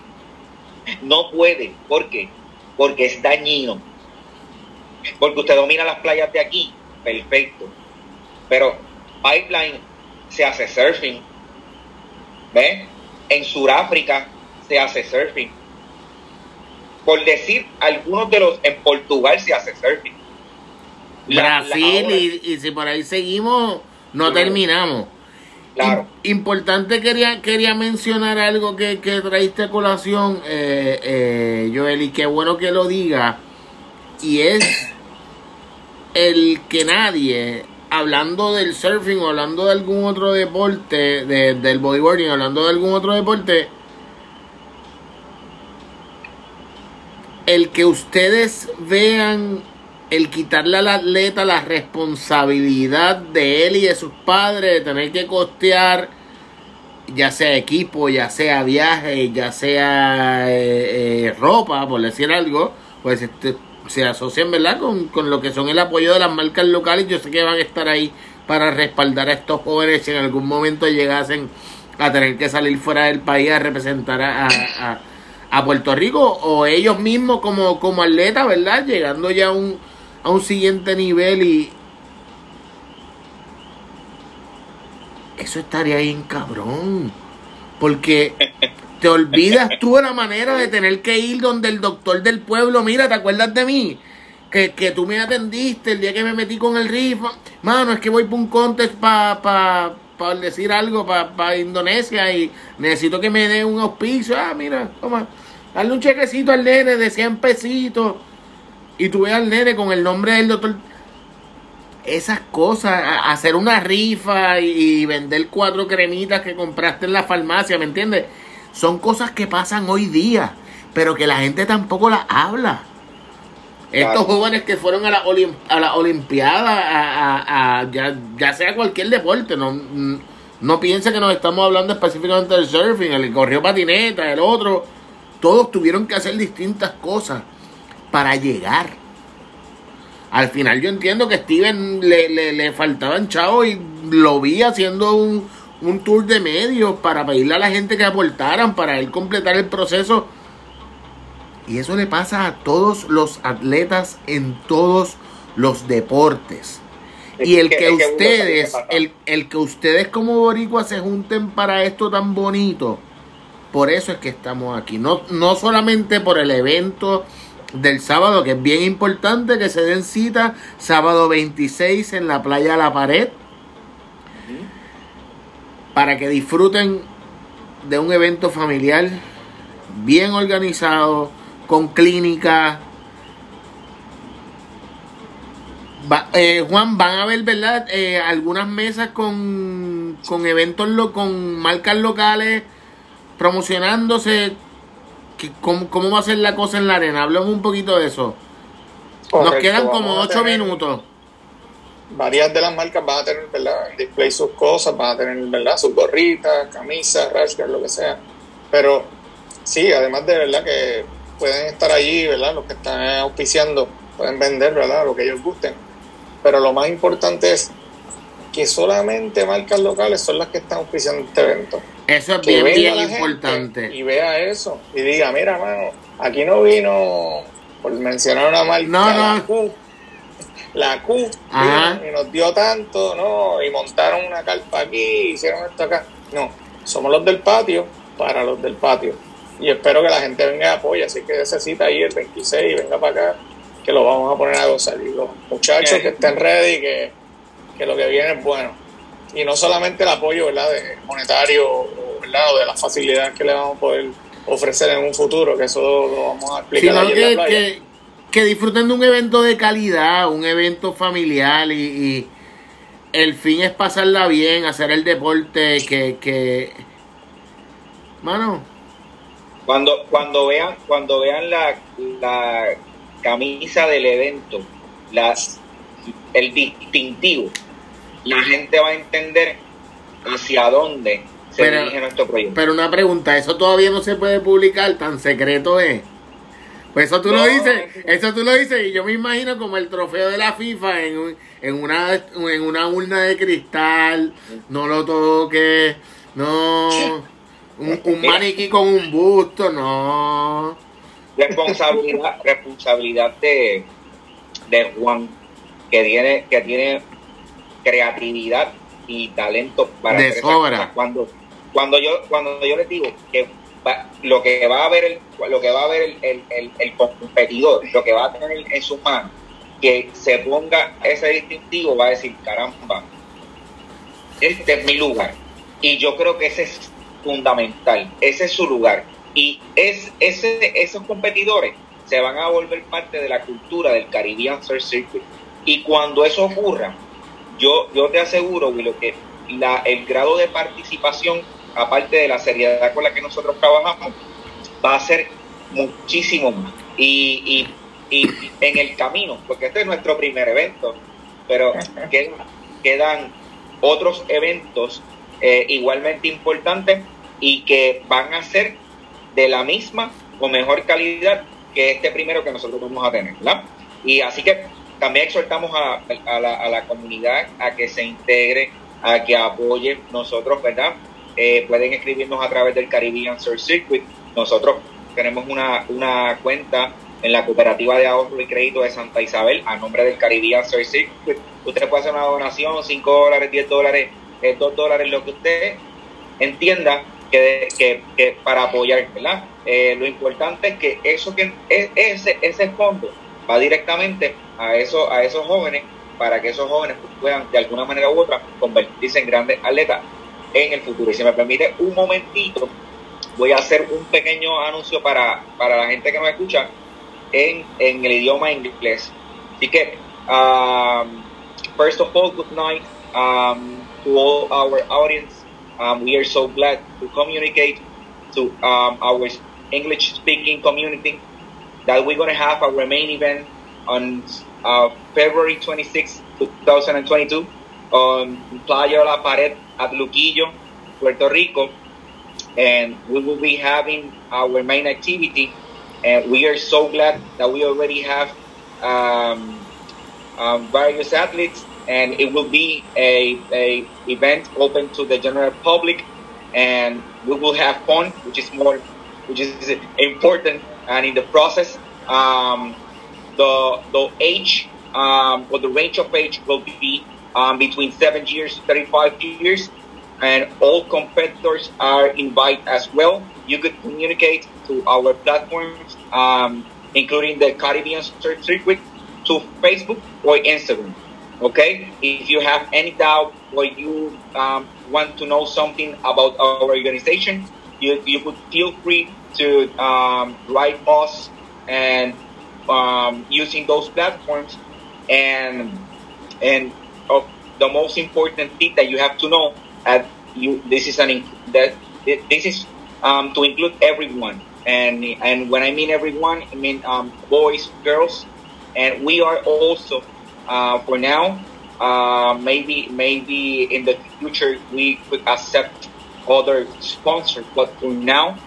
No puede. ¿Por qué? Porque es dañino. Porque usted domina las playas de aquí. Perfecto. Pero Pipeline se hace surfing. ¿Ves? En Sudáfrica se hace surfing. Por decir algunos de los, en Portugal se hace surfing. La- Brasil y, y si por ahí seguimos, no Claro. terminamos. Claro. Im- Importante quería, quería mencionar algo que, que traíste a colación, eh, eh, Joel, y qué bueno que lo diga. Y es el que nadie, hablando del surfing o hablando de algún otro deporte, de- del bodyboarding, hablando de algún otro deporte, el que ustedes vean el quitarle al atleta la responsabilidad de él y de sus padres de tener que costear ya sea equipo, ya sea viaje, ya sea eh, eh, ropa, por decir algo, pues este, se asocian, ¿verdad? Con, con lo que son el apoyo de las marcas locales. Yo sé que van a estar ahí para respaldar a estos jóvenes si en algún momento llegasen a tener que salir fuera del país a representar a, a, a- Puerto Rico o ellos mismos como, como atletas, ¿verdad? Llegando ya a un, a un siguiente nivel y eso estaría bien cabrón. Porque te olvidas tú de la manera de tener que ir donde el doctor del pueblo, mira, ¿te acuerdas de mí? Que, que tú me atendiste el día que me metí con el rifa. Mano, es que voy para un contest para pa, pa decir algo para Indonesia y necesito que me dé un auspicio. Ah, mira, toma, darle un chequecito al nene de 100 pesitos. Y tú ves al nene con el nombre del doctor esas cosas, hacer una rifa y vender cuatro cremitas que compraste en la farmacia, ¿me entiendes? Son cosas que pasan hoy día, pero que la gente tampoco las habla. Estos jóvenes que fueron a la, olim- a la Olimpiada, a, a- a- ya, ya sea cualquier deporte, no, no piense que nos estamos hablando específicamente del surfing, el corrió patineta, el otro, todos tuvieron que hacer distintas cosas para llegar. Al final yo entiendo que Steven le, le, le faltaban chavos y lo vi haciendo un, un tour de medios para pedirle a la gente que aportaran para él completar el proceso. Y eso le pasa a todos los atletas en todos los deportes. Y el que ustedes, el, el que ustedes como boricuas se junten para esto tan bonito, por eso es que estamos aquí. No, no solamente por el evento del sábado, que es bien importante que se den cita, sábado 26 en la playa La Pared, para que disfruten de un evento familiar bien organizado, con clínica. Va- eh, Juan, van a ver, ¿verdad? Eh, algunas mesas con, con eventos, lo, con marcas locales promocionándose. ¿Qué- ¿Cómo, ¿Cómo va a ser la cosa en la arena? Hablemos un poquito de eso. Nos quedan como ocho tener- minutos. Varias de las marcas van a tener, ¿verdad? En display sus cosas, van a tener, ¿verdad? Sus gorritas, camisas, rashguard, lo que sea. Pero sí, además de, ¿verdad? Que pueden estar allí, ¿verdad? Los que están auspiciando pueden vender, ¿verdad? Lo que ellos gusten. Pero lo más importante es que solamente marcas locales son las que están auspiciando este evento. Eso es Que bien, bien importante. Y vea eso. Y diga, mira, mano, aquí no vino, por mencionar una marca, No, no. La Q. Y nos dio tanto, ¿no? Y montaron una carpa aquí, hicieron esto acá. No, somos los del patio para los del patio. Y espero que la gente venga y apoye. Así que esa cita ahí el 26, venga para acá, que lo vamos a poner a gozar. Y los muchachos que estén ready, que, que lo que viene es bueno. Y no solamente el apoyo ¿verdad? De monetario o, ¿verdad? o de las facilidades que le vamos a poder ofrecer en un futuro, que eso lo vamos a explicar Sino en la que, playa. que, que disfruten de un evento de calidad, un evento familiar y, y el fin es pasarla bien, hacer el deporte que, que... Mano, Cuando, cuando vean, cuando vean la, la camisa del evento las, el distintivo, la gente va a entender hacia dónde se dirige nuestro proyecto. Pero una pregunta, ¿eso todavía no se puede publicar? ¿Tan secreto es? Pues eso tú lo dices, eso tú lo dices y yo me imagino como el trofeo de la FIFA en, en, una, en una urna de cristal, no lo toques, no, un, maniquí con un busto, no. Responsabilidad, responsabilidad de, de Juan, que tiene, que tiene creatividad y talento para de sobra. Cuando, cuando yo, cuando yo les digo que lo que va a ver el, lo que va a ver el, el, el, competidor, lo que va a tener en su mano, que se ponga ese distintivo, va a decir, caramba, este es mi lugar. Y yo creo que ese es fundamental, ese es su lugar. Y es, ese, esos competidores se van a volver parte de la cultura del Caribbean Surf Circuit. Y cuando eso ocurra, yo, yo te aseguro, lo que la, el grado de participación aparte de la seriedad con la que nosotros trabajamos, va a ser muchísimo más. Y, en el camino, porque este es nuestro primer evento, pero quedan, otros eventos eh, igualmente importantes y que van a ser de la misma o mejor calidad que este primero que nosotros vamos a tener. Y así que también exhortamos a, la, a la comunidad a que se integre, a que apoye nosotros, ¿verdad? Eh, pueden escribirnos a través del Caribbean Surf Circuit. Nosotros tenemos una, una cuenta en la cooperativa de ahorro y crédito de Santa Isabel a nombre del Caribbean Circuit. Usted puede hacer una donación, 5 dólares, 10 dólares, 2 dólares, lo que usted entienda que, que, para apoyar. Eh, lo importante es que eso que ese, ese fondo va directamente a, eso, a esos jóvenes para que esos jóvenes puedan de alguna manera u otra convertirse en grandes atletas en el futuro. Y si me permite un momentito, voy a hacer un pequeño anuncio para, para la gente que nos escucha en, en el idioma inglés. Así que, um, first of all, good night um, to all our audience. Um, we are so glad to communicate to um, our English speaking community that we're going to have our main event on uh, February 26, 2022 on Playa La Pared at Luquillo, Puerto Rico, and we will be having our main activity. And we are so glad that we already have um, um, various athletes, and it will be a, a event open to the general public, and we will have fun, which is more, which is important. And in the process, um, the the age um, or the range of age will be um, between seven years to 35 years, and all competitors are invited as well. You could communicate to our platforms, um, including the Caribbean Circuit, to Facebook or Instagram. Okay, if you have any doubt or you um, want to know something about our organization, you, you could feel free to um, write us and um, using those platforms and and of the most important thing that you have to know that you this is an that this is um, to include everyone. And and when I mean everyone I mean um, boys girls. And we are also uh, for now uh, maybe maybe in the future we could accept other sponsors. But for now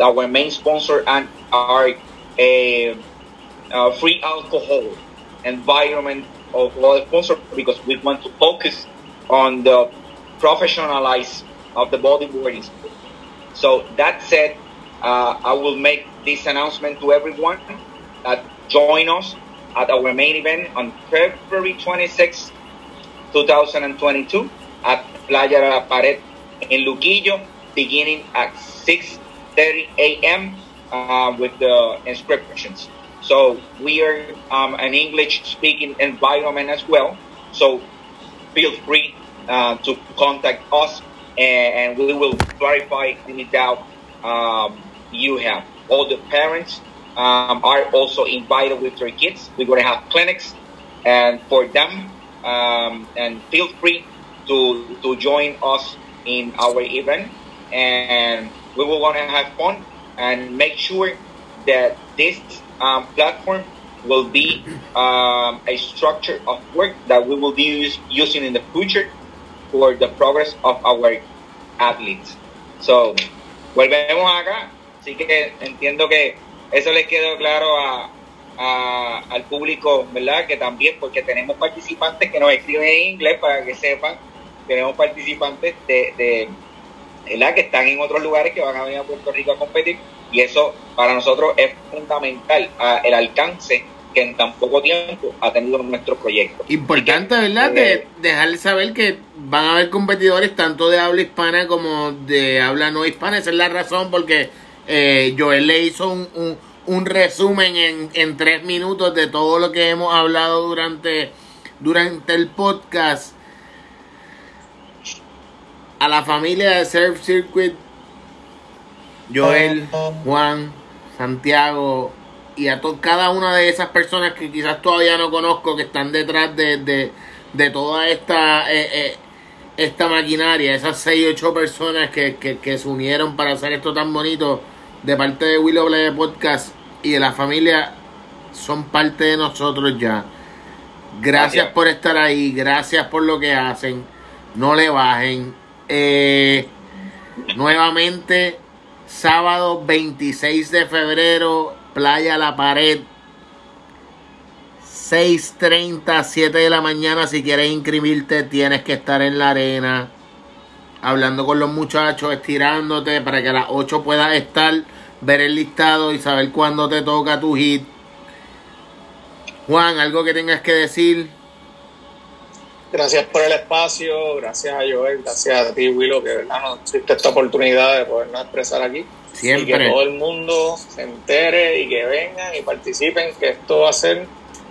our main sponsor and are a, a free alcohol environment of all sponsors because we want to focus on the professionalize of the bodyboarding. So that said, uh, I will make this announcement to everyone that join us at our main event on February 26, 2022 at Playa de la Pared in Luquillo, beginning at 6.30 a.m. Uh, with the inscriptions. So we are um, an English speaking environment as well. So feel free uh, to contact us and, and, we will clarify any doubt um, you have. All the parents um, are also invited with their kids. We're going to have clinics and for them um, and feel free to, to join us in our event and we will want to have fun and make sure that this um, platform will be um, a structure of work that we will be use, using in the future for the progress of our athletes. So, volvemos acá. Así que entiendo que eso les quedó claro a, a, al público, ¿verdad? Que también, porque tenemos participantes que nos escriben en inglés para que sepan, tenemos participantes de, de ¿verdad? que están en otros lugares que van a venir a Puerto Rico a competir y eso para nosotros es fundamental el alcance que en tan poco tiempo ha tenido nuestro proyecto. Importante, ¿verdad? de dejarles saber que van a haber competidores tanto de habla hispana como de habla no hispana. Esa es la razón porque eh, Joel le hizo un, un, resumen en, en, tres minutos de todo lo que hemos hablado durante, durante el podcast. A la familia de Surf Circuit, Joel, Juan, Santiago, y a cada una de esas personas que quizás todavía no conozco que están detrás de, de, toda esta eh, eh, esta maquinaria, esas 6 8 personas que, que, se unieron para hacer esto tan bonito de parte de Willow Play Podcast y de la familia son parte de nosotros ya. Gracias, por estar ahí, gracias por lo que hacen, no le bajen. Eh, nuevamente, sábado 26 de febrero, Playa La Pared. 6.30, 7 de la mañana. Si quieres inscribirte, tienes que estar en la arena. Hablando con los muchachos, estirándote para que a las 8 puedas estar, ver el listado y saber cuándo te toca tu hit. Juan, algo que tengas que decir. Gracias por el espacio, gracias a Joel, gracias a ti, Willow, que verdad nos existe esta oportunidad de podernos expresar aquí. Y que todo el mundo se entere y que vengan y participen, que esto va a ser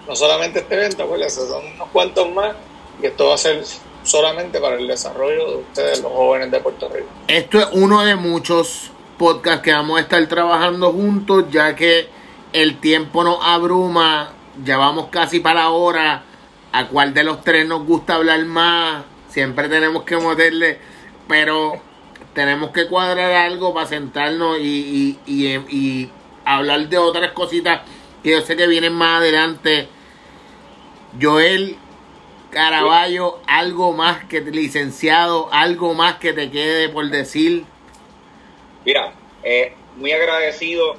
no solamente este evento, pues son unos cuantos más, y esto va a ser solamente para el desarrollo de ustedes, los jóvenes de Puerto Rico. Esto es uno de muchos podcasts que vamos a estar trabajando juntos, ya que el tiempo nos abruma, ya vamos casi para la hora, a cuál de los tres nos gusta hablar más, siempre tenemos que meterle, pero tenemos que cuadrar algo para sentarnos y, y, hablar de otras cositas que yo sé que vienen más adelante. Joel Caraballo, algo más que licenciado, algo más que te quede por decir. Mira, eh, muy agradecido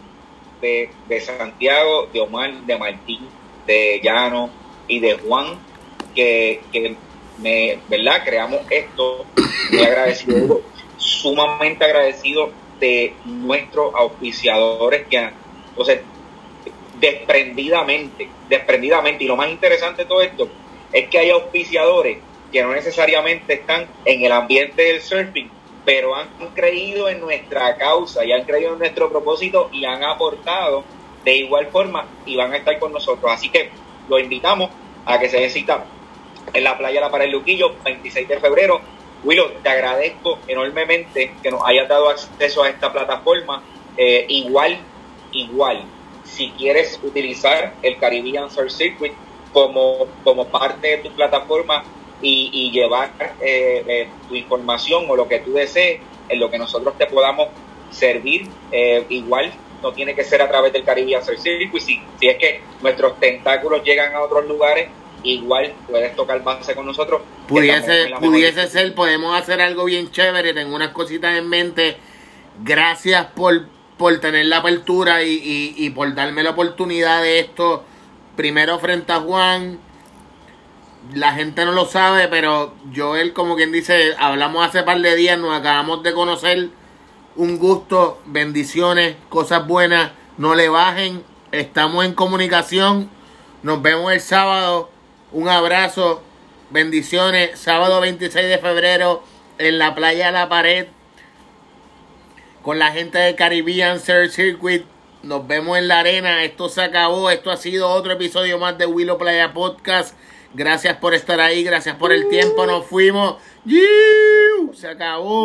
de, de, Santiago, de Omar, de Martín, de Llano y de Juan, que, que me, ¿verdad? Creamos esto. Muy agradecido sumamente agradecido de nuestros auspiciadores que han, entonces, desprendidamente, desprendidamente, y lo más interesante de todo esto es que hay auspiciadores que no necesariamente están en el ambiente del surfing, pero han creído en nuestra causa y han creído en nuestro propósito y han aportado de igual forma y van a estar con nosotros. Así que lo invitamos a que se visita en la playa La Pared Luquillo, 26 de febrero, Willow, te agradezco enormemente que nos hayas dado acceso a esta plataforma. Eh, igual, igual, si quieres utilizar el Caribbean Surf Circuit como, como parte de tu plataforma y, llevar eh, eh, tu información o lo que tú desees, en lo que nosotros te podamos servir, igual no tiene que ser a través del Caribbean Surf Circuit. Si, si es que nuestros tentáculos llegan a otros lugares, igual puedes tocar base con nosotros. Pudiese, pudiese ser, podemos hacer algo bien chévere, tengo unas cositas en mente. Gracias por, por tener la apertura y, y, por darme la oportunidad de esto. Primero frente a Juan, la gente no lo sabe, pero Joel, como quien dice, hablamos hace par de días, nos acabamos de conocer. Un gusto, bendiciones, cosas buenas, no le bajen, estamos en comunicación. Nos vemos el sábado. Un abrazo, bendiciones. Sábado 26 de febrero en la playa La Pared con la gente de Caribbean Surf Circuit. Nos vemos en la arena. Esto se acabó. Esto ha sido otro episodio más de Willow Playa Podcast. Gracias por estar ahí. Gracias por el tiempo. Nos fuimos. Se acabó.